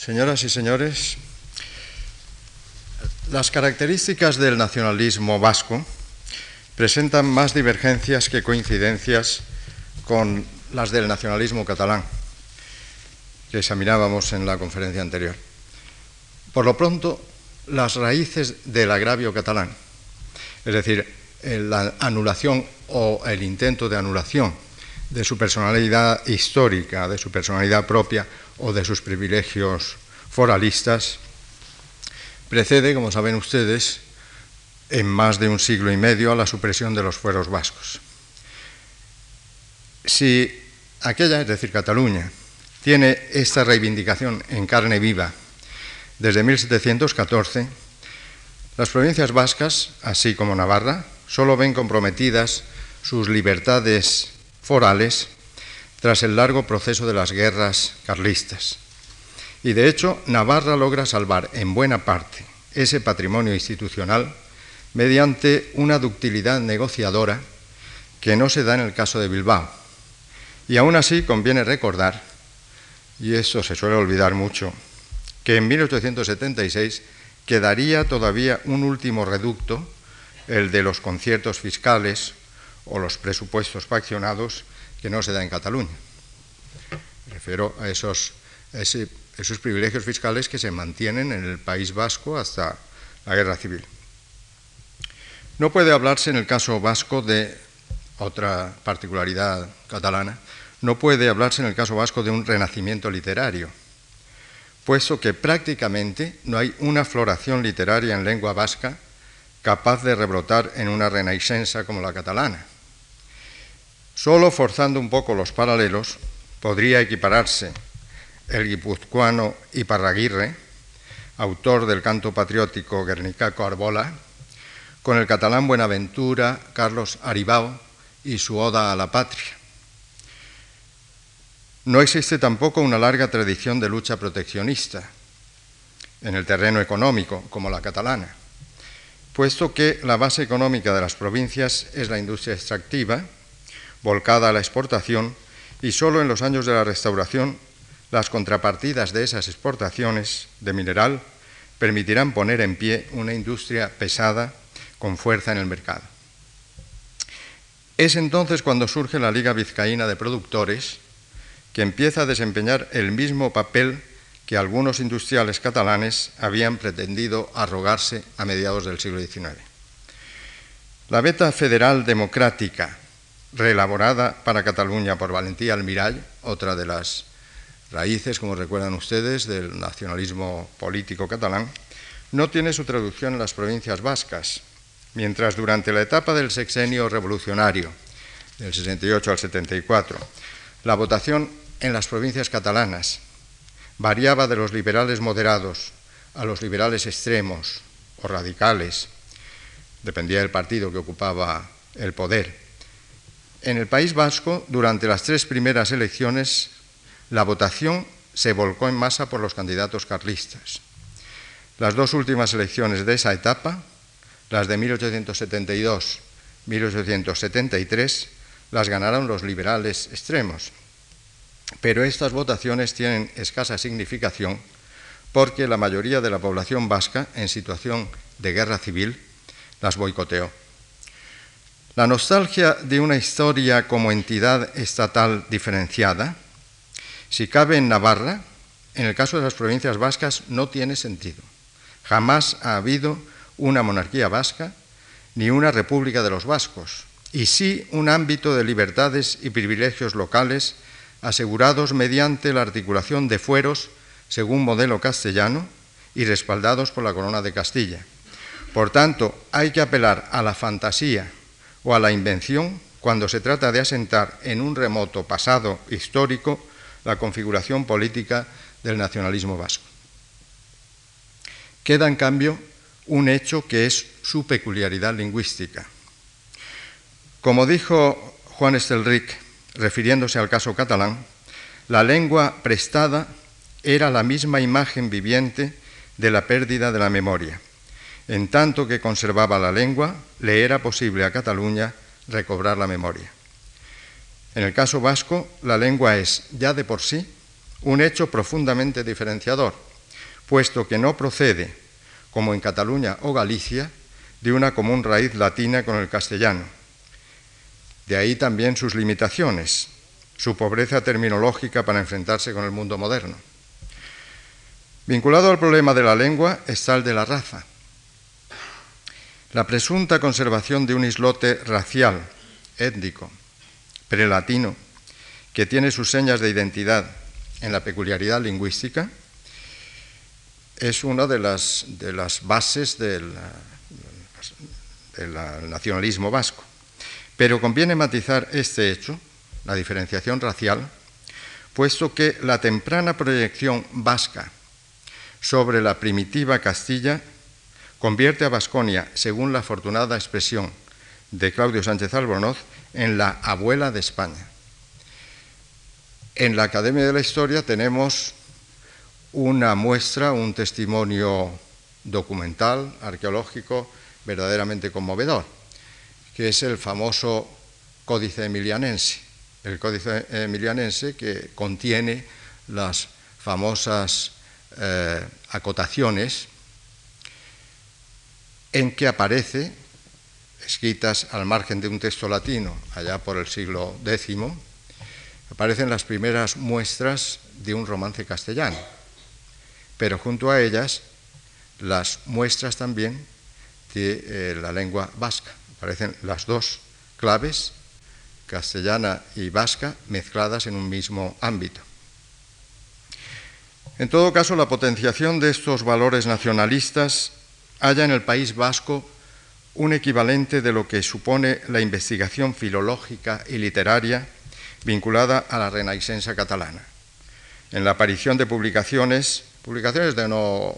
Señoras y señores, las características del nacionalismo vasco presentan más divergencias que coincidencias con las del nacionalismo catalán, que examinábamos en la conferencia anterior. Por lo pronto, las raíces del agravio catalán, es decir, la anulación o el intento de anulación de su personalidad histórica, de su personalidad propia o de sus privilegios foralistas, precede, como saben ustedes, en más de un siglo y medio a la supresión de los fueros vascos. Si aquella, es decir, Cataluña, tiene esta reivindicación en carne viva desde 1714, las provincias vascas, así como Navarra, solo ven comprometidas sus libertades forales tras el largo proceso de las guerras carlistas. Y de hecho, Navarra logra salvar en buena parte ese patrimonio institucional mediante una ductilidad negociadora que no se da en el caso de Bilbao. Y aún así conviene recordar, y eso se suele olvidar mucho, que en 1876 quedaría todavía un último reducto, el de los conciertos fiscales o los presupuestos faccionados, que no se da en Cataluña. Me refiero a esos, privilegios fiscales que se mantienen en el País Vasco hasta la Guerra Civil. No puede hablarse en el caso vasco de otra particularidad catalana, no puede hablarse en el caso vasco de un renacimiento literario, puesto que prácticamente no hay una floración literaria en lengua vasca capaz de rebrotar en una renaissenza como la catalana. Solo forzando un poco los paralelos podría equipararse el guipuzcoano Iparraguirre, autor del canto patriótico Guernicaco Arbola, con el catalán Buenaventura Carlos Aribao y su Oda a la Patria. No existe tampoco una larga tradición de lucha proteccionista en el terreno económico, como la catalana, puesto que la base económica de las provincias es la industria extractiva, volcada a la exportación, y solo en los años de la restauración las contrapartidas de esas exportaciones de mineral permitirán poner en pie una industria pesada con fuerza en el mercado. Es entonces cuando surge la Liga Vizcaína de Productores, que empieza a desempeñar el mismo papel que algunos industriales catalanes habían pretendido arrogarse a mediados del siglo XIX. La beta federal democrática, reelaborada para Cataluña por Valentía Almirall, otra de las raíces, como recuerdan ustedes, del nacionalismo político catalán, no tiene su traducción en las provincias vascas, mientras durante la etapa del sexenio revolucionario, del 68 al 74, la votación en las provincias catalanas variaba de los liberales moderados a los liberales extremos o radicales, dependía del partido que ocupaba el poder. En el País Vasco, durante las tres primeras elecciones, la votación se volcó en masa por los candidatos carlistas. Las dos últimas elecciones de esa etapa, las de 1872-1873, las ganaron los liberales extremos. Pero estas votaciones tienen escasa significación porque la mayoría de la población vasca, en situación de guerra civil, las boicoteó. La nostalgia de una historia como entidad estatal diferenciada, si cabe en Navarra, en el caso de las provincias vascas no tiene sentido. Jamás ha habido una monarquía vasca ni una república de los vascos, y sí un ámbito de libertades y privilegios locales asegurados mediante la articulación de fueros según modelo castellano y respaldados por la Corona de Castilla. Por tanto, hay que apelar a la fantasía o a la invención cuando se trata de asentar en un remoto pasado histórico la configuración política del nacionalismo vasco. Queda, en cambio, un hecho que es su peculiaridad lingüística. Como dijo Juan Estelric, refiriéndose al caso catalán, la lengua prestada era la misma imagen viviente de la pérdida de la memoria. En tanto que conservaba la lengua, le era posible a Cataluña recobrar la memoria. En el caso vasco, la lengua es ya de por sí un hecho profundamente diferenciador, puesto que no procede, como en Cataluña o Galicia, de una común raíz latina con el castellano. De ahí también sus limitaciones, su pobreza terminológica para enfrentarse con el mundo moderno. Vinculado al problema de la lengua está el de la raza. La presunta conservación de un islote racial, étnico, prelatino, que tiene sus señas de identidad en la peculiaridad lingüística, es una de las, bases del nacionalismo vasco. Pero conviene matizar este hecho, la diferenciación racial, puesto que la temprana proyección vasca sobre la primitiva Castilla convierte a Vasconia, según la afortunada expresión de Claudio Sánchez Albornoz, en la abuela de España. En la Academia de la Historia tenemos una muestra, un testimonio documental, arqueológico, verdaderamente conmovedor, que es el famoso Códice Emilianense. El Códice Emilianense que contiene las famosas eh, acotaciones en que aparece, escritas al margen de un texto latino, allá por el siglo X, aparecen las primeras muestras de un romance castellano, pero junto a ellas las muestras también de eh, la lengua vasca. Aparecen las dos claves, castellana y vasca, mezcladas en un mismo ámbito. En todo caso, la potenciación de estos valores nacionalistas halla en el País Vasco un equivalente de lo que supone la investigación filológica y literaria vinculada a la Renaixença catalana. En la aparición de publicaciones, publicaciones de no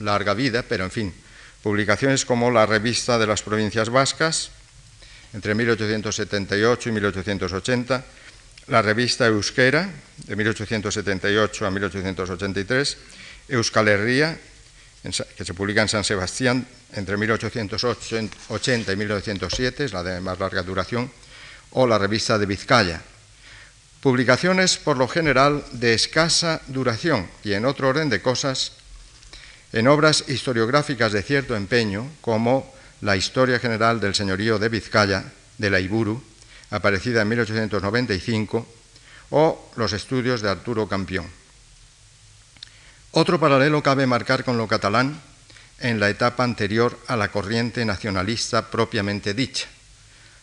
larga vida, pero en fin, publicaciones como la Revista de las Provincias Vascas, entre 1878 y 1880, la revista Euskera, de 1878 a 1883, Euskal Herria, que se publica en San Sebastián entre 1880 y 1907, es la de más larga duración, o la revista de Vizcaya. Publicaciones, por lo general, de escasa duración y, en otro orden de cosas, en obras historiográficas de cierto empeño, como la Historia General del Señorío de Vizcaya, de la Iburu, aparecida en 1895, o los estudios de Arturo Campión. Otro paralelo cabe marcar con lo catalán en la etapa anterior a la corriente nacionalista propiamente dicha,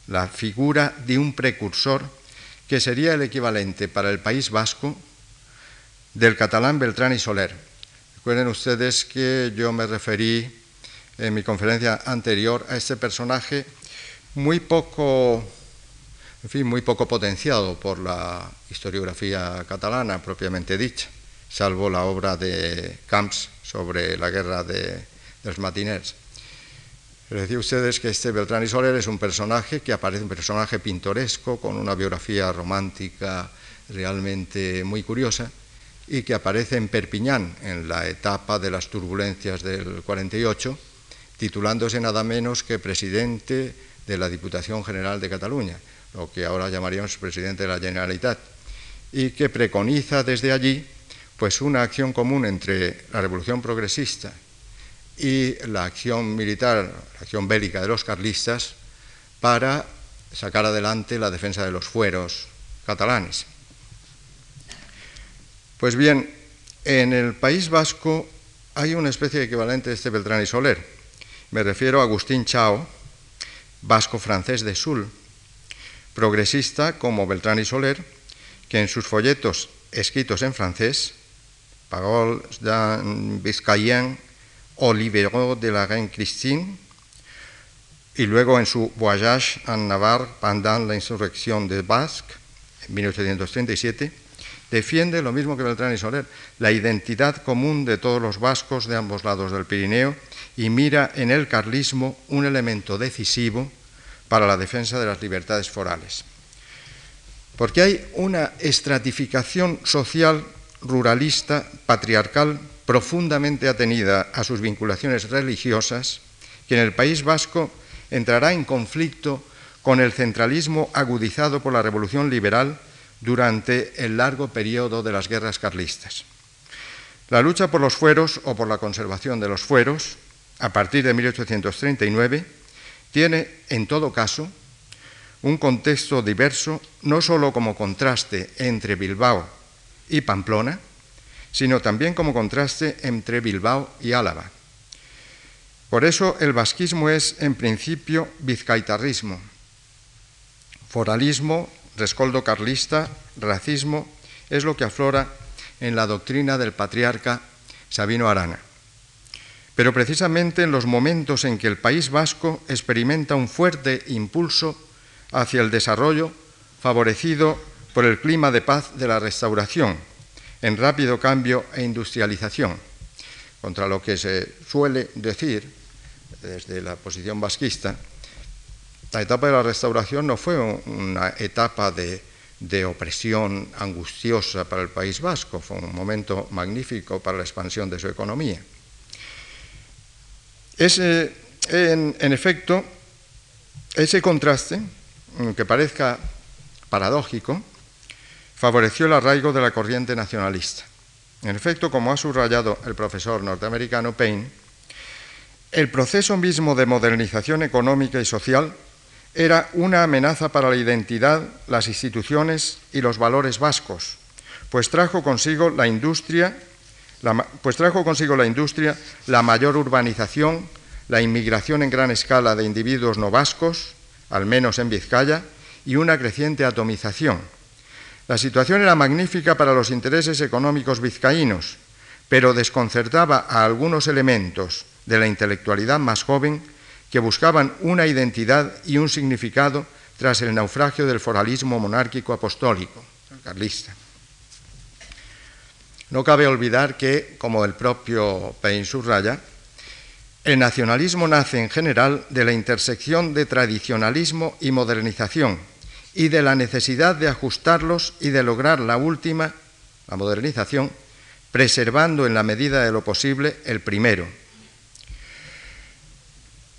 la figura de un precursor que sería el equivalente para el País Vasco del catalán Beltrán y Soler. Recuerden ustedes que yo me referí en mi conferencia anterior a este personaje muy poco, en fin, muy poco potenciado por la historiografía catalana propiamente dicha salvo la obra de Camps sobre la guerra de, los matiners. Les decía a ustedes que este Beltrán y Soler es un personaje que aparece, un personaje pintoresco, con una biografía romántica realmente muy curiosa, y que aparece en Perpiñán en la etapa de las turbulencias del 48, titulándose nada menos que presidente de la Diputación General de Cataluña, lo que ahora llamaríamos presidente de la Generalitat, y que preconiza desde allí pues una acción común entre la revolución progresista y la acción militar, la acción bélica de los carlistas, para sacar adelante la defensa de los fueros catalanes. Pues bien, en el País Vasco hay una especie de equivalente de este Beltrán y Soler. Me refiero a Agustín Chao, vasco-francés de Sul, progresista como Beltrán y Soler, que en sus folletos escritos en francés Paroles d'un Biscayen au libéraux de la reine Christine, y luego en su Voyage en Navarre pendant la insurrección de Basque, en 1837, defiende lo mismo que Beltrán y Soler, la identidad común de todos los vascos de ambos lados del Pirineo y mira en el carlismo un elemento decisivo para la defensa de las libertades forales. Porque hay una estratificación social ruralista, patriarcal, profundamente atenida a sus vinculaciones religiosas, que en el País Vasco entrará en conflicto con el centralismo agudizado por la Revolución Liberal durante el largo periodo de las guerras carlistas. La lucha por los fueros o por la conservación de los fueros, a partir de 1839, tiene, en todo caso, un contexto diverso, no sólo como contraste entre Bilbao y Pamplona, sino también como contraste entre Bilbao y Álava. Por eso el vasquismo es, en principio, vizcaitarrismo, foralismo, rescoldo carlista, racismo, es lo que aflora en la doctrina del patriarca Sabino Arana. Pero precisamente en los momentos en que el País Vasco experimenta un fuerte impulso hacia el desarrollo favorecido por el clima de paz de la restauración, en rápido cambio e industrialización, contra lo que se suele decir desde la posición vasquista, la etapa de la restauración no fue una etapa de opresión angustiosa para el País Vasco. Fue un momento magnífico para la expansión de su economía. Ese, en, en efecto, ese contraste, que parezca paradójico, favoreció el arraigo de la corriente nacionalista. En efecto, como ha subrayado el profesor norteamericano Payne, el proceso mismo de modernización económica y social era una amenaza para la identidad, las instituciones y los valores vascos, pues trajo consigo la industria, la, pues trajo consigo la industria, la mayor urbanización, la inmigración en gran escala de individuos no vascos, al menos en Vizcaya, y una creciente atomización. La situación era magnífica para los intereses económicos vizcaínos, pero desconcertaba a algunos elementos de la intelectualidad más joven que buscaban una identidad y un significado tras el naufragio del foralismo monárquico apostólico, carlista. No cabe olvidar que, como el propio Paine subraya, el nacionalismo nace en general de la intersección de tradicionalismo y modernización y de la necesidad de ajustarlos y de lograr la última, la modernización, preservando en la medida de lo posible el primero,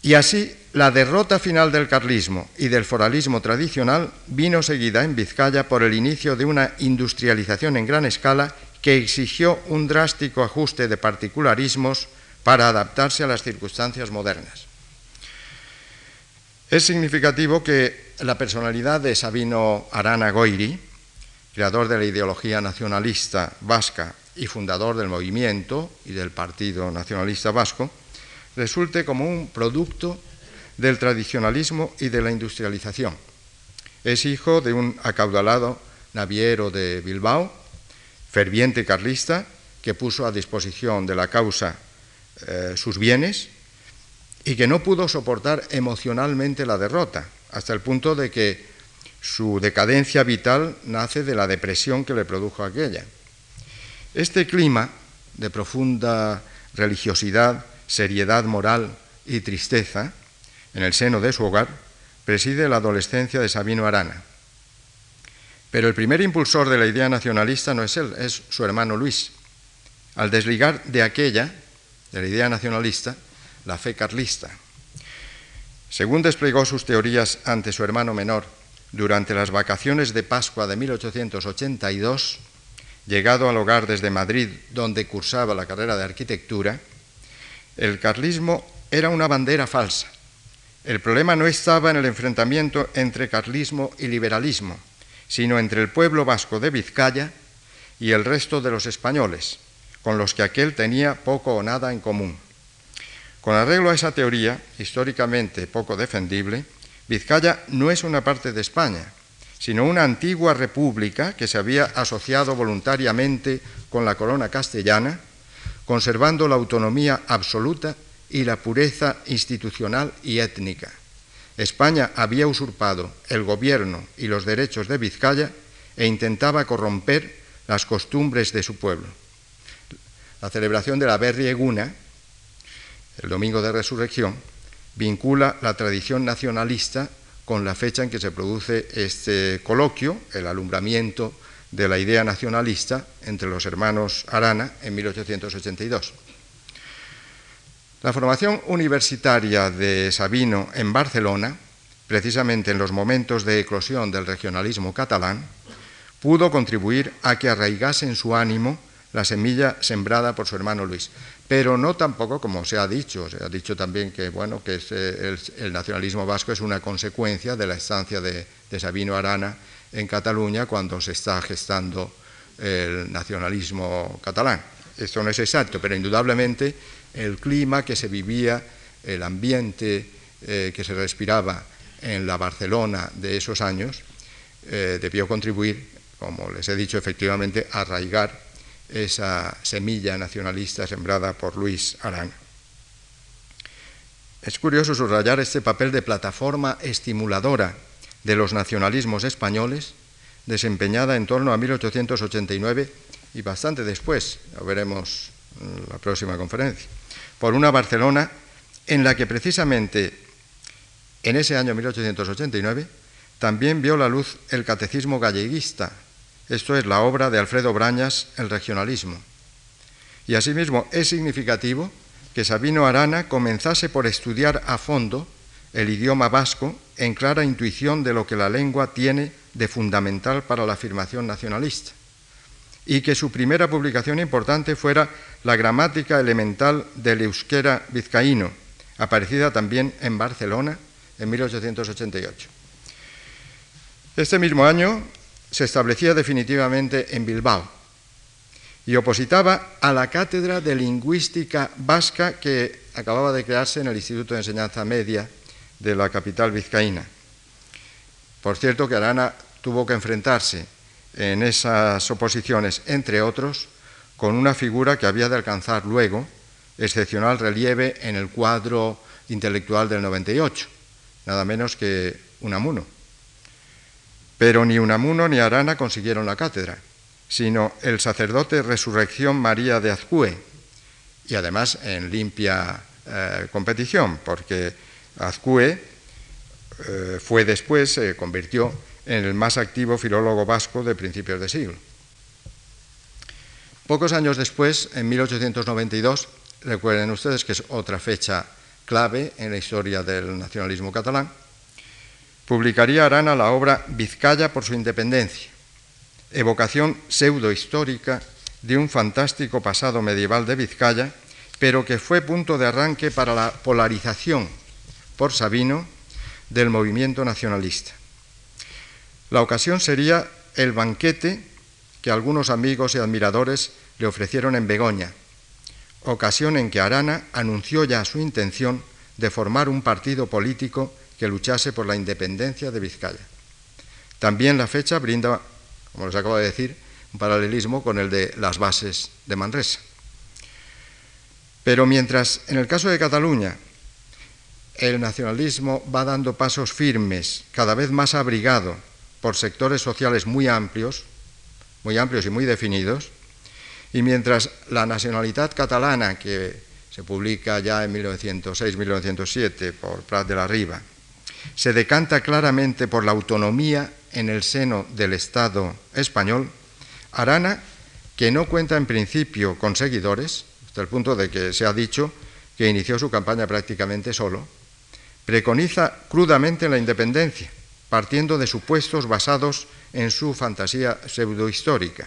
y así, la derrota final del carlismo y del foralismo tradicional vino seguida en Vizcaya por el inicio de una industrialización en gran escala que exigió un drástico ajuste de particularismos para adaptarse a las circunstancias modernas. Es significativo que la personalidad de Sabino Arana Goiri, creador de la ideología nacionalista vasca y fundador del movimiento y del Partido Nacionalista Vasco, resulte como un producto del tradicionalismo y de la industrialización. Es hijo de un acaudalado naviero de Bilbao, ferviente carlista, que puso a disposición de la causa eh, sus bienes y que no pudo soportar emocionalmente la derrota, hasta el punto de que su decadencia vital nace de la depresión que le produjo aquella. Este clima de profunda religiosidad seriedad moral y tristeza en el seno de su hogar, preside la adolescencia de Sabino Arana. Pero el primer impulsor de la idea nacionalista no es él, es su hermano Luis. Al desligar de aquella, de la idea nacionalista, la fe carlista. Según desplegó sus teorías ante su hermano menor durante las vacaciones de Pascua de 1882, llegado al hogar desde Madrid, donde cursaba la carrera de arquitectura, el carlismo era una bandera falsa. El problema no estaba en el enfrentamiento entre carlismo y liberalismo, sino entre el pueblo vasco de Vizcaya y el resto de los españoles, con los que aquel tenía poco o nada en común. Con arreglo a esa teoría, históricamente poco defendible, Vizcaya no es una parte de España, sino una antigua república que se había asociado voluntariamente con la corona castellana conservando la autonomía absoluta y la pureza institucional y étnica. España había usurpado el gobierno y los derechos de Vizcaya e intentaba corromper las costumbres de su pueblo. La celebración de la Berrieguna, el domingo de resurrección, vincula la tradición nacionalista con la fecha en que se produce este coloquio, el alumbramiento de la idea nacionalista entre los hermanos Arana en 1882. La formación universitaria de Sabino en Barcelona, precisamente en los momentos de eclosión del regionalismo catalán, pudo contribuir a que arraigase en su ánimo la semilla sembrada por su hermano Luis. Pero no tampoco, como se ha dicho, se ha dicho también que, bueno, que el, nacionalismo vasco es una consecuencia de la estancia de, Sabino Arana en Cataluña cuando se está gestando el nacionalismo catalán. Esto no es exacto, pero indudablemente el clima que se vivía, el ambiente eh, que se respiraba en la Barcelona de esos años, eh, debió contribuir, como les he dicho, efectivamente, a arraigar esa semilla nacionalista sembrada por Luis Arana. Es curioso subrayar este papel de plataforma estimuladora de los nacionalismos españoles, desempeñada en torno a 1889 y bastante después, lo veremos en la próxima conferencia, por una Barcelona en la que precisamente en ese año 1889 también vio la luz el catecismo galleguista, esto es la obra de Alfredo Brañas, El regionalismo. Y asimismo es significativo que Sabino Arana comenzase por estudiar a fondo el idioma vasco en clara intuición de lo que la lengua tiene de fundamental para la afirmación nacionalista y que su primera publicación importante fuera la gramática elemental del euskera vizcaíno, aparecida también en Barcelona en 1888. Este mismo año se establecía definitivamente en Bilbao y opositaba a la cátedra de lingüística vasca que acababa de crearse en el Instituto de Enseñanza Media de la capital vizcaína. Por cierto que Arana tuvo que enfrentarse en esas oposiciones, entre otros, con una figura que había de alcanzar luego excepcional relieve en el cuadro intelectual del 98, nada menos que Unamuno. Pero ni Unamuno ni Arana consiguieron la cátedra, sino el sacerdote Resurrección María de Azcue, y además en limpia eh, competición, porque Azcue eh, fue después, se convirtió en el más activo filólogo vasco de principios de siglo. Pocos años después, en 1892, recuerden ustedes que es otra fecha clave en la historia del nacionalismo catalán, publicaría Arana la obra Vizcaya por su independencia, evocación pseudohistórica de un fantástico pasado medieval de Vizcaya, pero que fue punto de arranque para la polarización por Sabino del movimiento nacionalista. La ocasión sería el banquete que algunos amigos y admiradores le ofrecieron en Begoña, ocasión en que Arana anunció ya su intención de formar un partido político que luchase por la independencia de Vizcaya. También la fecha brinda, como les acabo de decir, un paralelismo con el de las bases de Manresa. Pero mientras en el caso de Cataluña el nacionalismo va dando pasos firmes, cada vez más abrigado por sectores sociales muy amplios, muy amplios y muy definidos, y mientras la nacionalidad catalana, que se publica ya en 1906-1907 por Prat de la Riva, se decanta claramente por la autonomía en el seno del Estado español, Arana, que no cuenta en principio con seguidores, hasta el punto de que se ha dicho que inició su campaña prácticamente solo, preconiza crudamente la independencia, partiendo de supuestos basados en su fantasía pseudohistórica.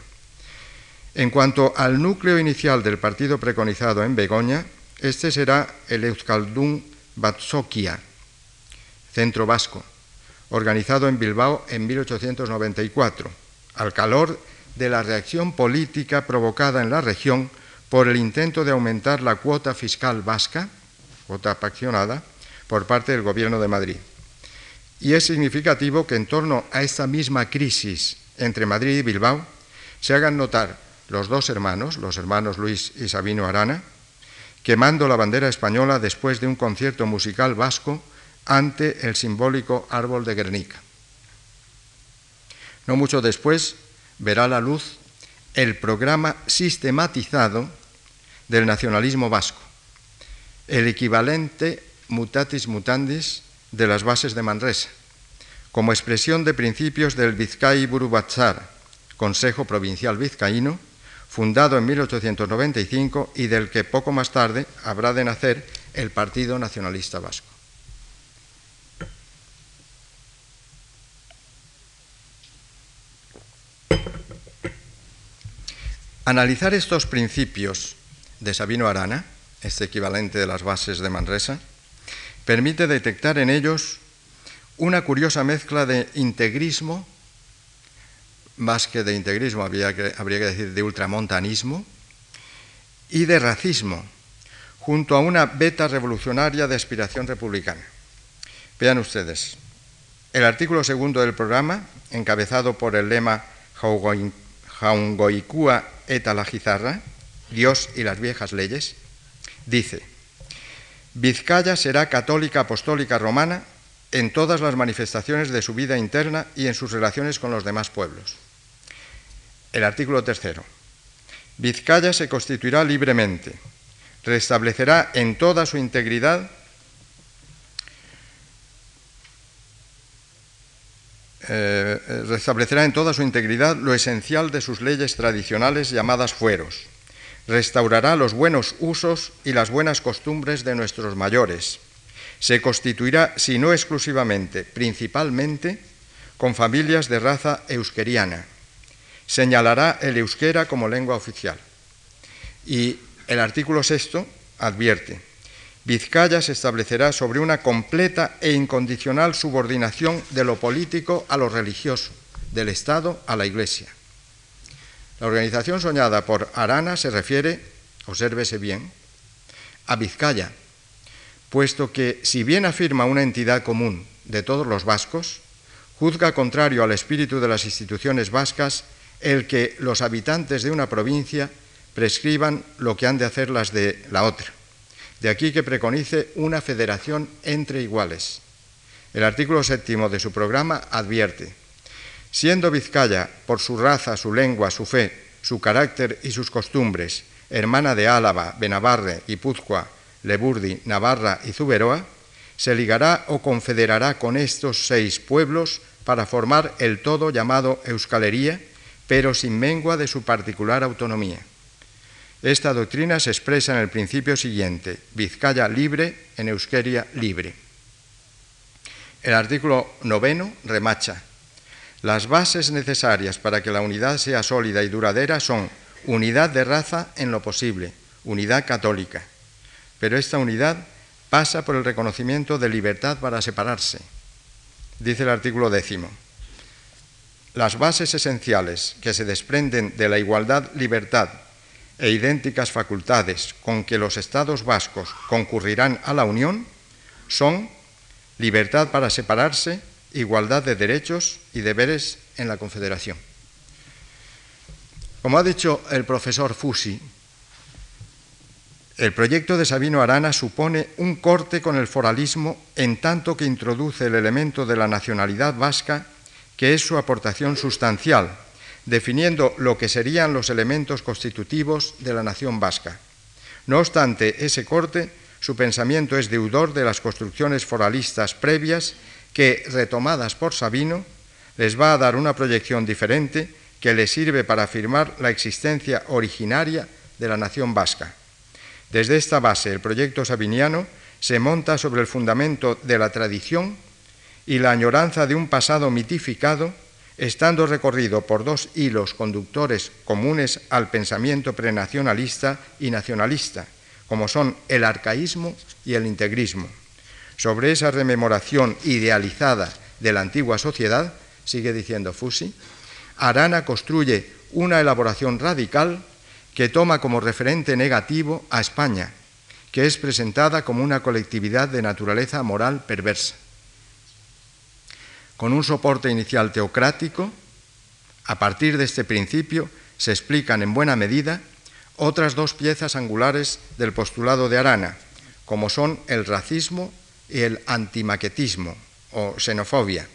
En cuanto al núcleo inicial del partido preconizado en Begoña, este será el Euskaldun Batzokia, centro vasco, organizado en Bilbao en 1894, al calor de la reacción política provocada en la región por el intento de aumentar la cuota fiscal vasca, cuota paccionada, por parte del Gobierno de Madrid. Y es significativo que en torno a esta misma crisis entre Madrid y Bilbao se hagan notar los dos hermanos, los hermanos Luis y Sabino Arana, quemando la bandera española después de un concierto musical vasco ante el simbólico árbol de Guernica. No mucho después verá la luz el programa sistematizado del nacionalismo vasco, el equivalente mutatis mutandis de las bases de Manresa, como expresión de principios del Vizcay Burubatzar, Consejo Provincial Vizcaíno, fundado en 1895 y del que poco más tarde habrá de nacer el Partido Nacionalista Vasco. Analizar estos principios de Sabino Arana, este equivalente de las bases de Manresa, permite detectar en ellos una curiosa mezcla de integrismo, más que de integrismo, habría que, habría que decir de ultramontanismo, y de racismo, junto a una beta revolucionaria de aspiración republicana. Vean ustedes, el artículo segundo del programa, encabezado por el lema Jaungoikua eta la Gizarra, Dios y las viejas leyes, dice, Vizcaya será católica apostólica romana en todas las manifestaciones de su vida interna y en sus relaciones con los demás pueblos. El artículo tercero. Vizcaya se constituirá libremente, restablecerá en toda su integridad eh, restablecerá en toda su integridad lo esencial de sus leyes tradicionales llamadas fueros. Restaurará los buenos usos y las buenas costumbres de nuestros mayores. Se constituirá, si no exclusivamente, principalmente, con familias de raza euskeriana. Señalará el euskera como lengua oficial. Y el artículo sexto advierte, Vizcaya se establecerá sobre una completa e incondicional subordinación de lo político a lo religioso, del Estado a la Iglesia. La organización soñada por Arana se refiere, obsérvese bien, a Vizcaya, puesto que, si bien afirma una entidad común de todos los vascos, juzga contrario al espíritu de las instituciones vascas el que los habitantes de una provincia prescriban lo que han de hacer las de la otra. De aquí que preconice una federación entre iguales. El artículo séptimo de su programa advierte, siendo Vizcaya, por su raza, su lengua, su fe, su carácter y sus costumbres, hermana de Álava, Benavarre, Guipúzcoa, Leburdi, Navarra y Zuberoa, se ligará o confederará con estos seis pueblos para formar el todo llamado Euskalería, pero sin mengua de su particular autonomía. Esta doctrina se expresa en el principio siguiente, Vizcaya libre, en Euskeria libre. El artículo noveno remacha. Las bases necesarias para que la unidad sea sólida y duradera son unidad de raza en lo posible, unidad católica. Pero esta unidad pasa por el reconocimiento de libertad para separarse. Dice el artículo décimo. Las bases esenciales que se desprenden de la igualdad, libertad e idénticas facultades con que los estados vascos concurrirán a la Unión son libertad para separarse, igualdad de derechos y deberes en la Confederación. Como ha dicho el profesor Fusi, el proyecto de Sabino Arana supone un corte con el foralismo en tanto que introduce el elemento de la nacionalidad vasca, que es su aportación sustancial definiendo lo que serían los elementos constitutivos de la nación vasca. No obstante ese corte, su pensamiento es deudor de las construcciones foralistas previas que, retomadas por Sabino, les va a dar una proyección diferente que le sirve para afirmar la existencia originaria de la nación vasca. Desde esta base, el proyecto sabiniano se monta sobre el fundamento de la tradición y la añoranza de un pasado mitificado estando recorrido por dos hilos conductores comunes al pensamiento prenacionalista y nacionalista, como son el arcaísmo y el integrismo. Sobre esa rememoración idealizada de la antigua sociedad, sigue diciendo Fusi, Arana construye una elaboración radical que toma como referente negativo a España, que es presentada como una colectividad de naturaleza moral perversa con un soporte inicial teocrático, a partir de este principio se explican en buena medida otras dos piezas angulares del postulado de Arana, como son el racismo y el antimaquetismo o xenofobia,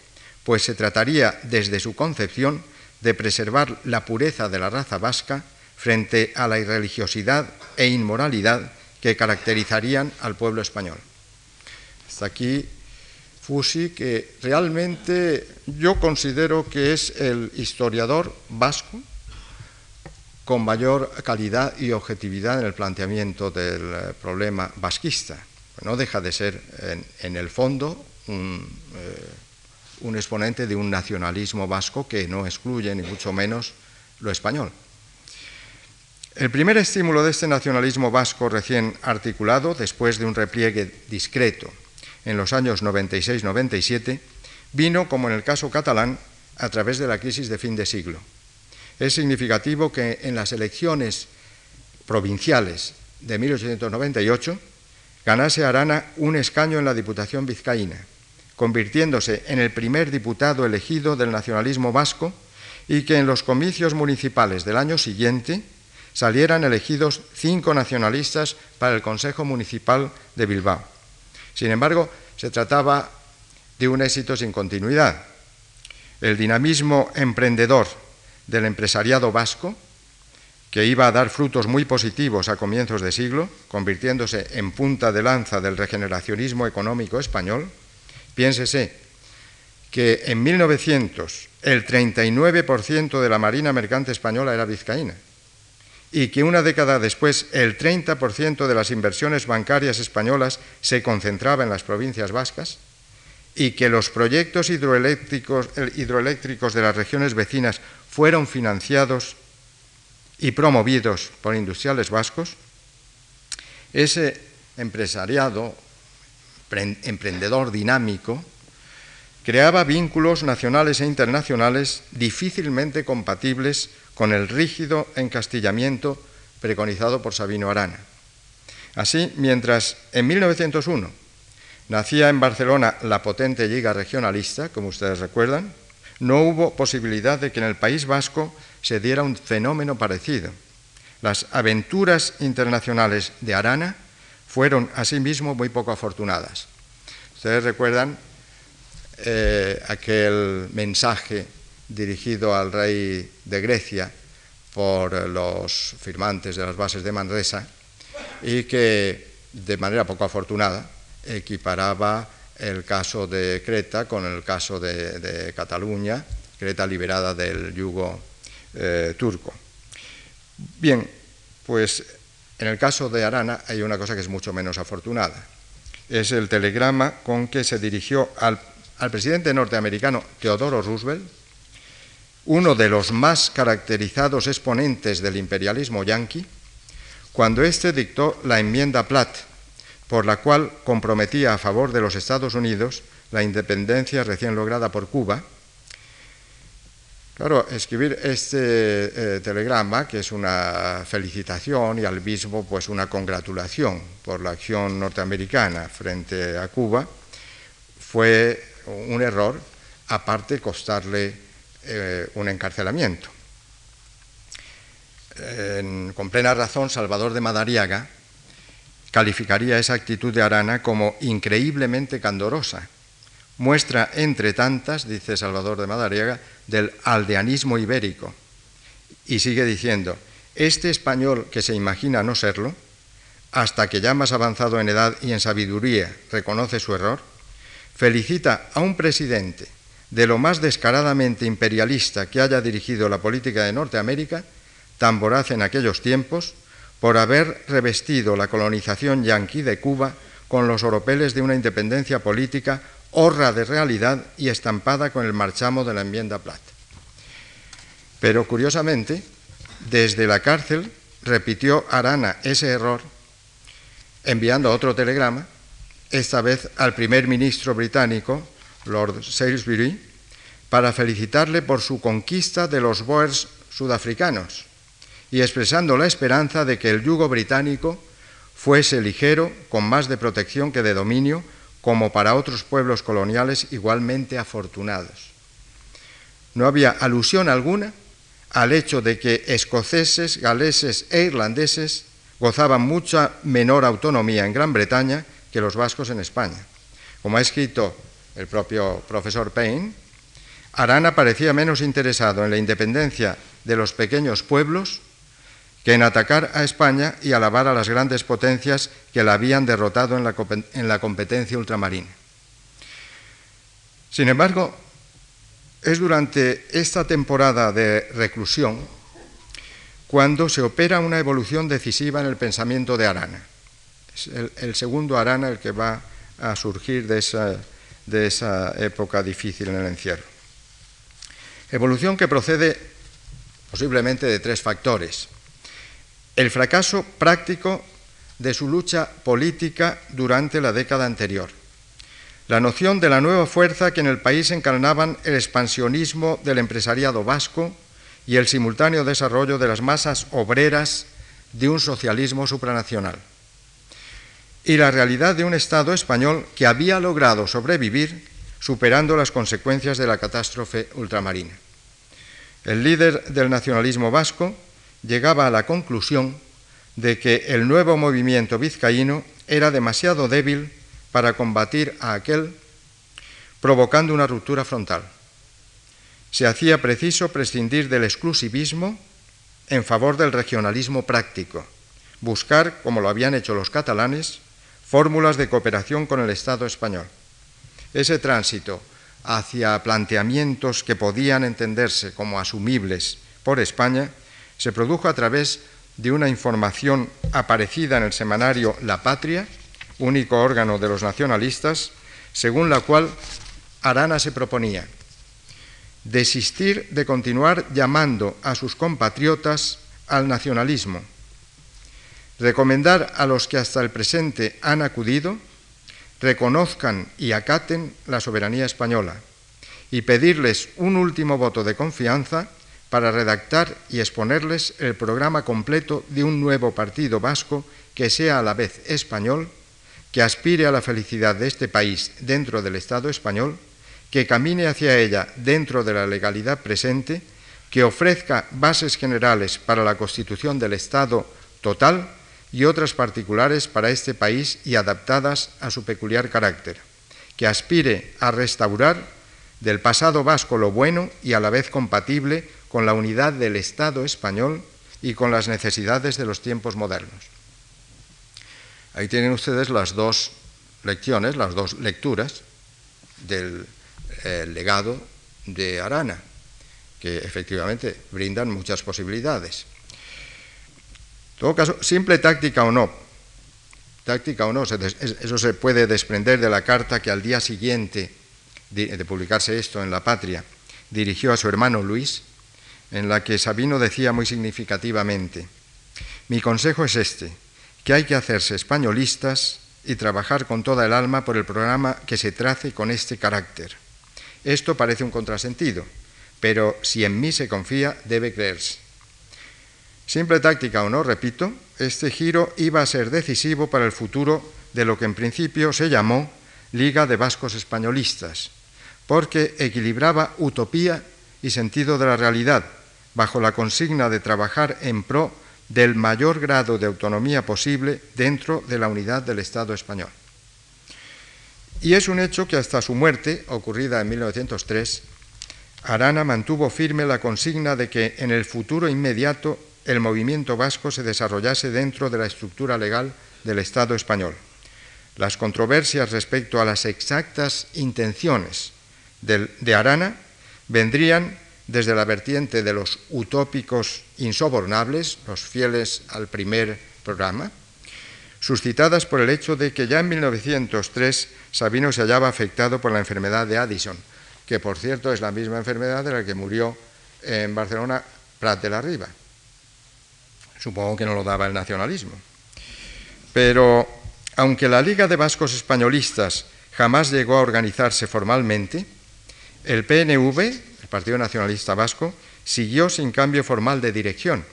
pues se trataría desde su concepción de preservar la pureza de la raza vasca frente a la irreligiosidad e inmoralidad que caracterizarían al pueblo español. Hasta aquí Fusi, que realmente yo considero que es el historiador vasco con mayor calidad y objetividad en el planteamiento del eh, problema vasquista. No deja de ser, en, el fondo, eh, un exponente de un nacionalismo vasco que no excluye ni mucho menos lo español. El primer estímulo de este nacionalismo vasco recién articulado, después de un repliegue discreto en los años 96-97, vino, como en el caso catalán, a través de la crisis de fin de siglo. Es significativo que en las elecciones provinciales de 1898 ganase Arana un escaño en la Diputación vizcaína, convirtiéndose en el primer diputado elegido del nacionalismo vasco y que en los comicios municipales del año siguiente salieran elegidos cinco nacionalistas para el Consejo Municipal de Bilbao. Sin embargo, se trataba de un éxito sin continuidad. El dinamismo emprendedor del empresariado vasco, que iba a dar frutos muy positivos a comienzos de siglo, convirtiéndose en punta de lanza del regeneracionismo económico español, piénsese que en 1900 el 39% de la marina mercante española era vizcaína y que una década después el 30% de las inversiones bancarias españolas se concentraba en las provincias vascas, y que los proyectos hidroeléctricos, hidroeléctricos de las regiones vecinas fueron financiados y promovidos por industriales vascos, ese empresariado, emprendedor dinámico, creaba vínculos nacionales e internacionales difícilmente compatibles con el rígido encastillamiento preconizado por Sabino Arana. Así, mientras en 1901 Nacía en Barcelona la potente Liga Regionalista, como ustedes recuerdan. No hubo posibilidad de que en el País Vasco se diera un fenómeno parecido. Las aventuras internacionales de Arana fueron asimismo muy poco afortunadas. Ustedes recuerdan eh, aquel mensaje dirigido al rey de Grecia por los firmantes de las bases de Manresa y que de manera poco afortunada equiparaba el caso de Creta con el caso de, Cataluña, Creta liberada del yugo eh, turco. Bien, pues en el caso de Arana hay una cosa que es mucho menos afortunada. Es el telegrama con que se dirigió al, al presidente norteamericano Teodoro Roosevelt, uno de los más caracterizados exponentes del imperialismo yanqui, cuando éste dictó la enmienda Platt, por la cual comprometía a favor de los Estados Unidos la independencia recién lograda por Cuba. Claro, escribir este eh, telegrama, que es una felicitación y al mismo pues una congratulación por la acción norteamericana frente a Cuba, fue un error, aparte costarle eh, un encarcelamiento. con plena razón, Salvador de Madariaga calificaría esa actitud de Arana como increíblemente candorosa. Muestra entre tantas, dice Salvador de Madariaga, del aldeanismo ibérico. Y sigue diciendo, este español que se imagina no serlo, hasta que ya más avanzado en edad y en sabiduría reconoce su error, felicita a un presidente de lo más descaradamente imperialista que haya dirigido la política de Norteamérica, tan voraz en aquellos tiempos, por haber revestido la colonización yanqui de Cuba con los oropeles de una independencia política horra de realidad y estampada con el marchamo de la enmienda Platt. Pero curiosamente, desde la cárcel repitió Arana ese error enviando otro telegrama, esta vez al primer ministro británico, Lord Salisbury, para felicitarle por su conquista de los Boers sudafricanos y expresando la esperanza de que el yugo británico fuese ligero, con más de protección que de dominio, como para otros pueblos coloniales igualmente afortunados. No había alusión alguna al hecho de que escoceses, galeses e irlandeses gozaban mucha menor autonomía en Gran Bretaña que los vascos en España. Como ha escrito el propio profesor Payne, Arana parecía menos interesado en la independencia de los pequeños pueblos que en atacar a España y alabar a las grandes potencias que la habían derrotado en la, competencia ultramarina. Sin embargo, es durante esta temporada de reclusión cuando se opera una evolución decisiva en el pensamiento de Arana. El, segundo Arana el que va a surgir de esa, de esa época difícil en el encierro. Evolución que procede posiblemente de tres factores. el fracaso práctico de su lucha política durante la década anterior, la noción de la nueva fuerza que en el país encarnaban el expansionismo del empresariado vasco y el simultáneo desarrollo de las masas obreras de un socialismo supranacional, y la realidad de un Estado español que había logrado sobrevivir superando las consecuencias de la catástrofe ultramarina. El líder del nacionalismo vasco llegaba a la conclusión de que el nuevo movimiento vizcaíno era demasiado débil para combatir a aquel, provocando una ruptura frontal. Se hacía preciso prescindir del exclusivismo en favor del regionalismo práctico, buscar, como lo habían hecho los catalanes, fórmulas de cooperación con el Estado español. Ese tránsito hacia planteamientos que podían entenderse como asumibles por España se produjo a través de una información aparecida en el semanario La Patria, único órgano de los nacionalistas, según la cual Arana se proponía desistir de continuar llamando a sus compatriotas al nacionalismo, recomendar a los que hasta el presente han acudido reconozcan y acaten la soberanía española y pedirles un último voto de confianza para redactar y exponerles el programa completo de un nuevo partido vasco que sea a la vez español que aspire a la felicidad de este país dentro del Estado español, que camine hacia ella dentro de la legalidad presente, que ofrezca bases generales para la constitución del Estado total y otras particulares para este país y adaptadas a su peculiar carácter, que aspire a restaurar del pasado vasco lo bueno y a la vez compatible con la unidad del Estado español y con las necesidades de los tiempos modernos. Ahí tienen ustedes las dos lecciones, las dos lecturas del eh, legado de Arana, que efectivamente brindan muchas posibilidades. En todo caso, simple táctica o no, táctica o no, eso se puede desprender de la carta que al día siguiente de publicarse esto en La Patria dirigió a su hermano Luis, en la que Sabino decía muy significativamente, mi consejo es este, que hay que hacerse españolistas y trabajar con toda el alma por el programa que se trace con este carácter. Esto parece un contrasentido, pero si en mí se confía, debe creerse. Simple táctica o no, repito, este giro iba a ser decisivo para el futuro de lo que en principio se llamó Liga de Vascos Españolistas, porque equilibraba utopía y sentido de la realidad, bajo la consigna de trabajar en pro del mayor grado de autonomía posible dentro de la unidad del Estado español. Y es un hecho que hasta su muerte, ocurrida en 1903, Arana mantuvo firme la consigna de que en el futuro inmediato el movimiento vasco se desarrollase dentro de la estructura legal del Estado español. Las controversias respecto a las exactas intenciones de Arana vendrían desde la vertiente de los utópicos insobornables, los fieles al primer programa, suscitadas por el hecho de que ya en 1903 Sabino se hallaba afectado por la enfermedad de Addison, que por cierto es la misma enfermedad de la que murió en Barcelona Prat de la Riba. Supongo que no lo daba el nacionalismo. Pero aunque la Liga de Vascos Españolistas jamás llegó a organizarse formalmente, el PNV, Partido Nacionalista Vasco, siguió sin cambio formal de dirección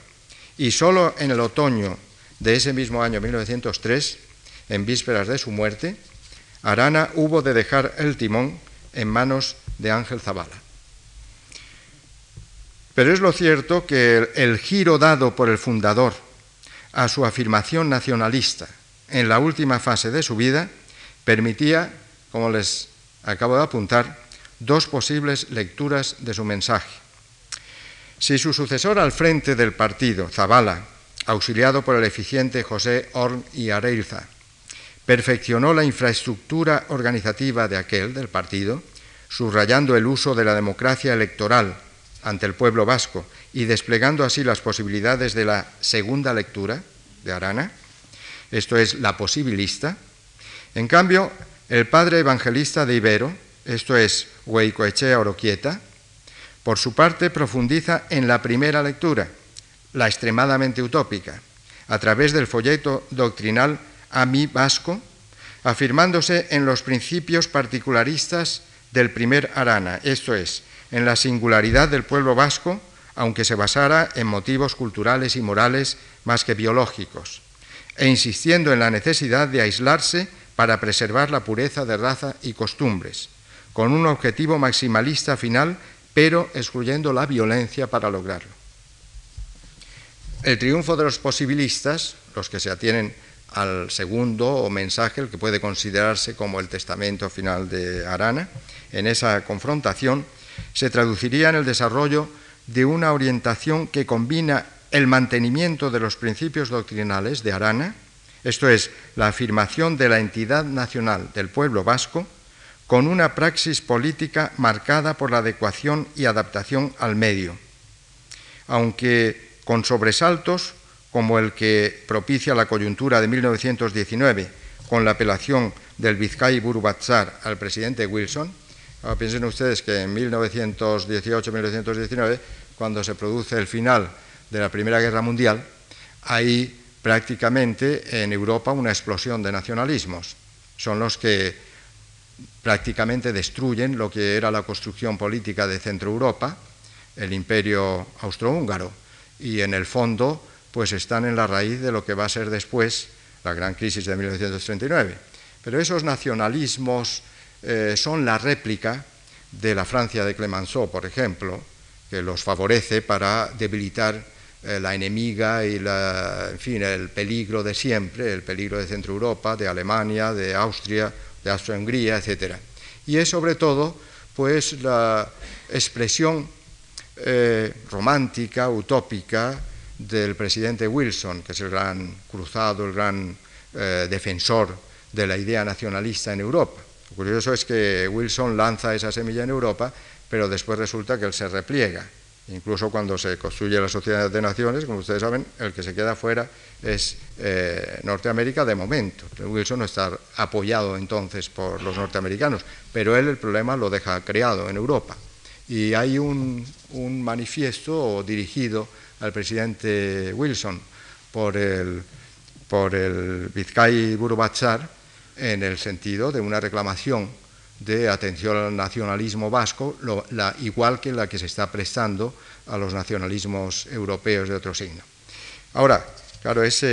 y solo en el otoño de ese mismo año 1903, en vísperas de su muerte, Arana hubo de dejar el timón en manos de Ángel Zavala. Pero es lo cierto que el, giro dado por el fundador a su afirmación nacionalista en la última fase de su vida permitía, como les acabo de apuntar, dos posibles lecturas de su mensaje. Si su sucesor al frente del partido, Zavala, auxiliado por el eficiente José Horn y Areilza, perfeccionó la infraestructura organizativa de aquel, del partido, subrayando el uso de la democracia electoral ante el pueblo vasco y desplegando así las posibilidades de la segunda lectura de Arana, esto es la posibilista, en cambio, el padre evangelista de Ibero, esto es Hueicoechea Oroquieta, por su parte profundiza en la primera lectura, la extremadamente utópica, a través del folleto doctrinal A mí Vasco, afirmándose en los principios particularistas del primer Arana, esto es, en la singularidad del pueblo vasco, aunque se basara en motivos culturales y morales más que biológicos, e insistiendo en la necesidad de aislarse para preservar la pureza de raza y costumbres, con un objetivo maximalista final, pero excluyendo la violencia para lograrlo. El triunfo de los posibilistas, los que se atienen al segundo mensaje, el que puede considerarse como el testamento final de Arana, en esa confrontación, se traduciría en el desarrollo de una orientación que combina el mantenimiento de los principios doctrinales de Arana, esto es, la afirmación de la entidad nacional del pueblo vasco, con una praxis política marcada por la adecuación y adaptación al medio, aunque con sobresaltos como el que propicia la coyuntura de 1919 con la apelación del Vizcay Burubatzar al presidente Wilson, Ahora piensen ustedes que en 1918-1919, cuando se produce el final de la Primera Guerra Mundial, hay prácticamente en Europa una explosión de nacionalismos. Son los que prácticamente destruyen lo que era la construcción política de Centro Europa, el imperio austrohúngaro, y en el fondo pues están en la raíz de lo que va a ser después la gran crisis de 1939. Pero esos nacionalismos eh, son la réplica de la Francia de Clemenceau, por ejemplo, que los favorece para debilitar eh, la enemiga y en fin, el peligro de siempre, el peligro de Centro Europa, de Alemania, de Austria, de Austria-Hungría, etc. Y es sobre todo pues la expresión eh, romántica, utópica del presidente Wilson, que es el gran cruzado, el gran defensor de la idea nacionalista en Europa. Lo curioso es que Wilson lanza esa semilla en Europa, pero después resulta que él se repliega. Incluso cuando se construye la Sociedad de Naciones, como ustedes saben, el que se queda fuera es eh, Norteamérica de momento. Wilson no está apoyado entonces por los norteamericanos, pero él el problema lo deja creado en Europa. Y hay un, manifiesto dirigido al presidente Wilson por el, por Vizcay Burubachar, en el sentido de una reclamación de atención al nacionalismo vasco, igual que la que se está prestando a los nacionalismos europeos de otro signo. Ahora, claro, esa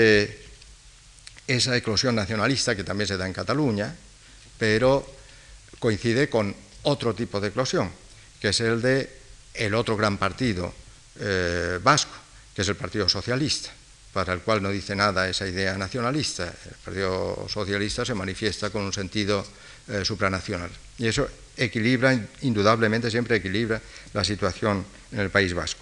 eclosión nacionalista que también se da en Cataluña, pero coincide con otro tipo de eclosión, que es el de el otro gran partido eh, vasco, que es el Partido Socialista para el cual no dice nada esa idea nacionalista. El Partido Socialista se manifiesta con un sentido eh, supranacional. Y eso equilibra, indudablemente siempre equilibra la situación en el País Vasco.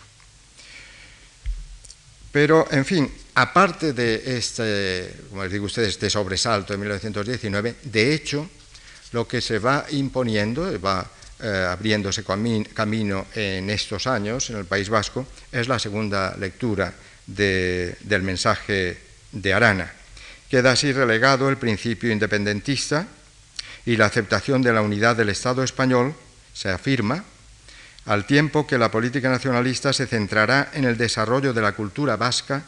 Pero, en fin, aparte de este, como les digo ustedes, este sobresalto de 1919, de hecho, lo que se va imponiendo, va eh, abriéndose camino en estos años en el País Vasco, es la segunda lectura del mensaje de Arana. Queda así relegado el principio independentista y la aceptación de la unidad del Estado español, se afirma, al tiempo que la política nacionalista se centrará en el desarrollo de la cultura vasca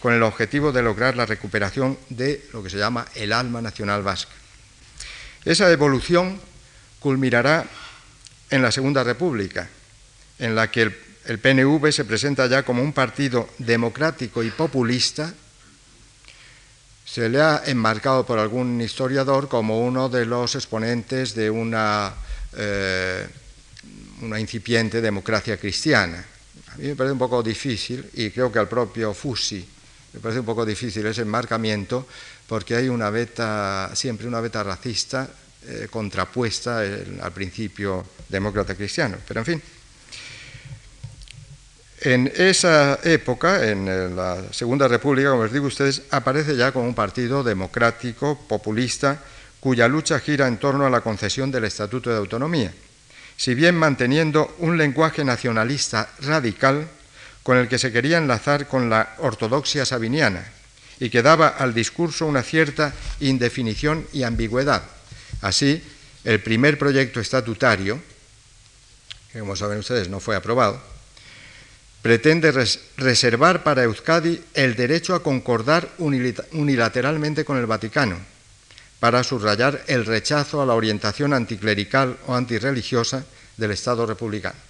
con el objetivo de lograr la recuperación de lo que se llama el alma nacional vasca. Esa evolución culminará en la Segunda República, en la que el el PNV se presenta ya como un partido democrático y populista, se le ha enmarcado por algún historiador como uno de los exponentes de una, eh, una incipiente democracia cristiana. A mí me parece un poco difícil, y creo que al propio Fusi me parece un poco difícil ese enmarcamiento, porque hay una beta, siempre una beta racista eh, contrapuesta al principio demócrata cristiano. Pero en fin, en esa época, en la Segunda República, como les digo ustedes, aparece ya como un partido democrático, populista, cuya lucha gira en torno a la concesión del Estatuto de Autonomía, si bien manteniendo un lenguaje nacionalista radical con el que se quería enlazar con la ortodoxia sabiniana y que daba al discurso una cierta indefinición y ambigüedad. Así, el primer proyecto estatutario, que como saben ustedes no fue aprobado, pretende reservar para Euskadi el derecho a concordar unilateralmente con el Vaticano, para subrayar el rechazo a la orientación anticlerical o antirreligiosa del Estado republicano.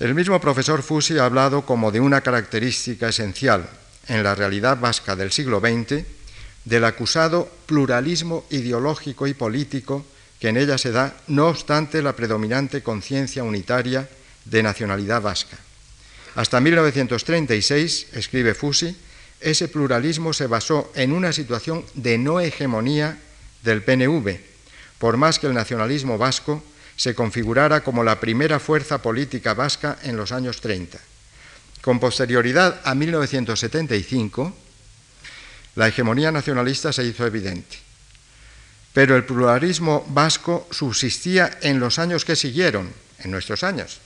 El mismo profesor Fusi ha hablado como de una característica esencial en la realidad vasca del siglo XX del acusado pluralismo ideológico y político que en ella se da, no obstante la predominante conciencia unitaria de nacionalidad vasca. Hasta 1936, escribe Fusi, ese pluralismo se basó en una situación de no hegemonía del PNV, por más que el nacionalismo vasco se configurara como la primera fuerza política vasca en los años 30. Con posterioridad a 1975, la hegemonía nacionalista se hizo evidente. Pero el pluralismo vasco subsistía en los años que siguieron, en nuestros años,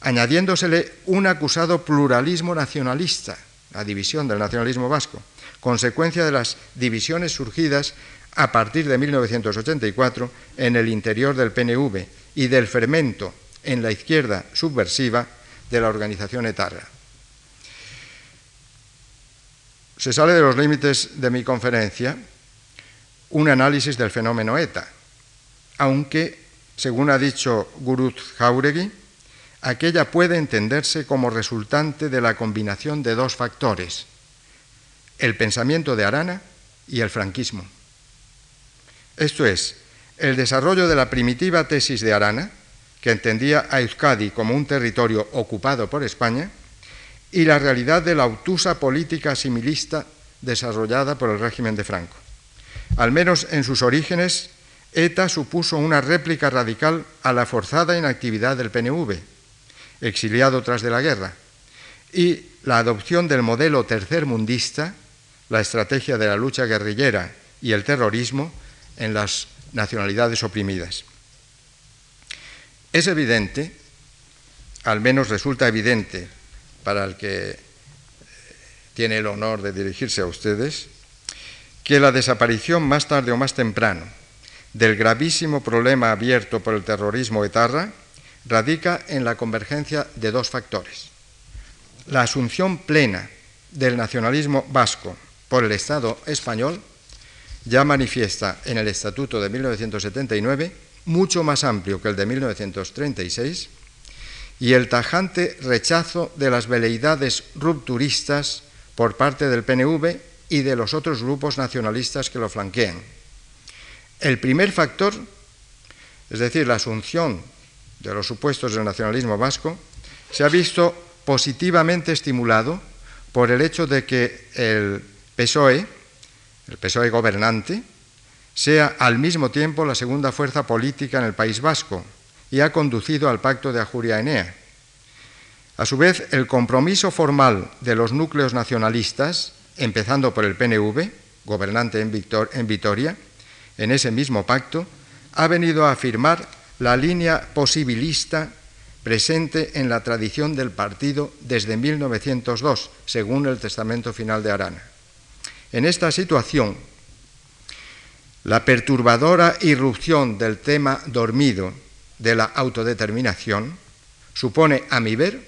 añadiéndosele un acusado pluralismo nacionalista, la división del nacionalismo vasco, consecuencia de las divisiones surgidas a partir de 1984 en el interior del PNV y del fermento en la izquierda subversiva de la organización etarra. Se sale de los límites de mi conferencia un análisis del fenómeno ETA, aunque, según ha dicho Gurut Jauregui, aquella puede entenderse como resultante de la combinación de dos factores, el pensamiento de Arana y el franquismo. Esto es, el desarrollo de la primitiva tesis de Arana, que entendía a Euskadi como un territorio ocupado por España, y la realidad de la obtusa política similista desarrollada por el régimen de Franco. Al menos en sus orígenes, ETA supuso una réplica radical a la forzada inactividad del PNV, exiliado tras de la guerra, y la adopción del modelo tercermundista, la estrategia de la lucha guerrillera y el terrorismo en las nacionalidades oprimidas. Es evidente, al menos resulta evidente para el que eh, tiene el honor de dirigirse a ustedes, que la desaparición más tarde o más temprano del gravísimo problema abierto por el terrorismo etarra radica en la convergencia de dos factores. La asunción plena del nacionalismo vasco por el Estado español ya manifiesta en el Estatuto de 1979, mucho más amplio que el de 1936, y el tajante rechazo de las veleidades rupturistas por parte del PNV y de los otros grupos nacionalistas que lo flanquean. El primer factor, es decir, la asunción de los supuestos del nacionalismo vasco, se ha visto positivamente estimulado por el hecho de que el PSOE, el PSOE gobernante, sea al mismo tiempo la segunda fuerza política en el País Vasco y ha conducido al pacto de Ajuria-Enea. A su vez, el compromiso formal de los núcleos nacionalistas, empezando por el PNV, gobernante en, en Vitoria, en ese mismo pacto, ha venido a afirmar la línea posibilista presente en la tradición del partido desde 1902, según el testamento final de Arana. En esta situación, la perturbadora irrupción del tema dormido de la autodeterminación supone, a mi ver,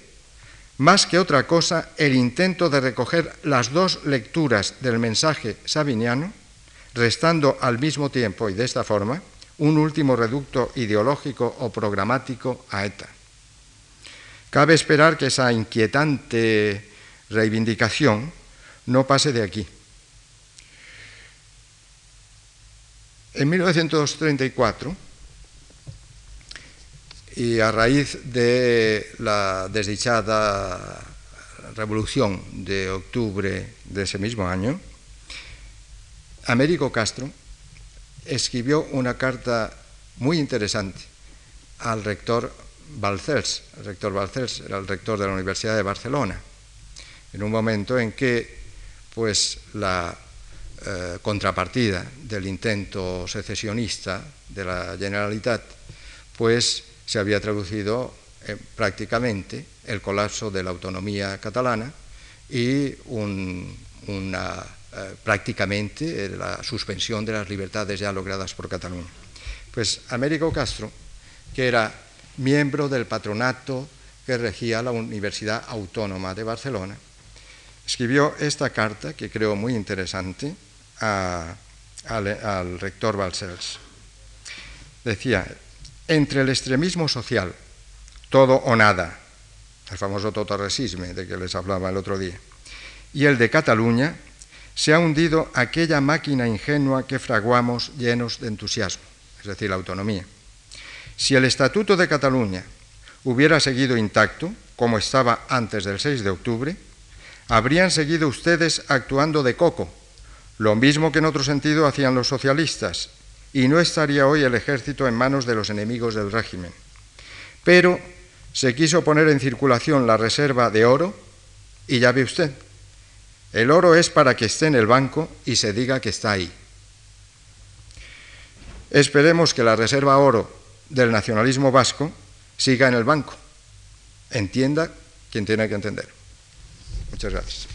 más que otra cosa, el intento de recoger las dos lecturas del mensaje sabiniano, restando al mismo tiempo y de esta forma un último reducto ideológico o programático a ETA. Cabe esperar que esa inquietante reivindicación no pase de aquí. En 1934, y a raíz de la desdichada revolución de octubre de ese mismo año, Américo Castro escribió una carta muy interesante al rector Balcells. El rector Balcells era el rector de la Universidad de Barcelona, en un momento en que pues, la eh, contrapartida del intento secesionista de la Generalitat pues, se había traducido en, prácticamente el colapso de la autonomía catalana y una eh, prácticamente la suspensión de las libertades ya logradas por Cataluña. Pues Américo Castro, que era miembro del patronato que regía la Universidad Autónoma de Barcelona, escribió esta carta, que creo muy interesante, al, rector Balcells. Decía, entre el extremismo social, todo o nada, el famoso totorresisme de que les hablaba el otro día, y el de Cataluña, se ha hundido aquella máquina ingenua que fraguamos llenos de entusiasmo, es decir, la autonomía. Si el Estatuto de Cataluña hubiera seguido intacto, como estaba antes del 6 de octubre, habrían seguido ustedes actuando de coco, lo mismo que en otro sentido hacían los socialistas, y no estaría hoy el ejército en manos de los enemigos del régimen. Pero se quiso poner en circulación la reserva de oro y ya ve usted, el oro es para que esté en el banco y se diga que está ahí. Esperemos que la reserva oro del nacionalismo vasco siga en el banco. Entienda quien tiene que entender. Muchas gracias.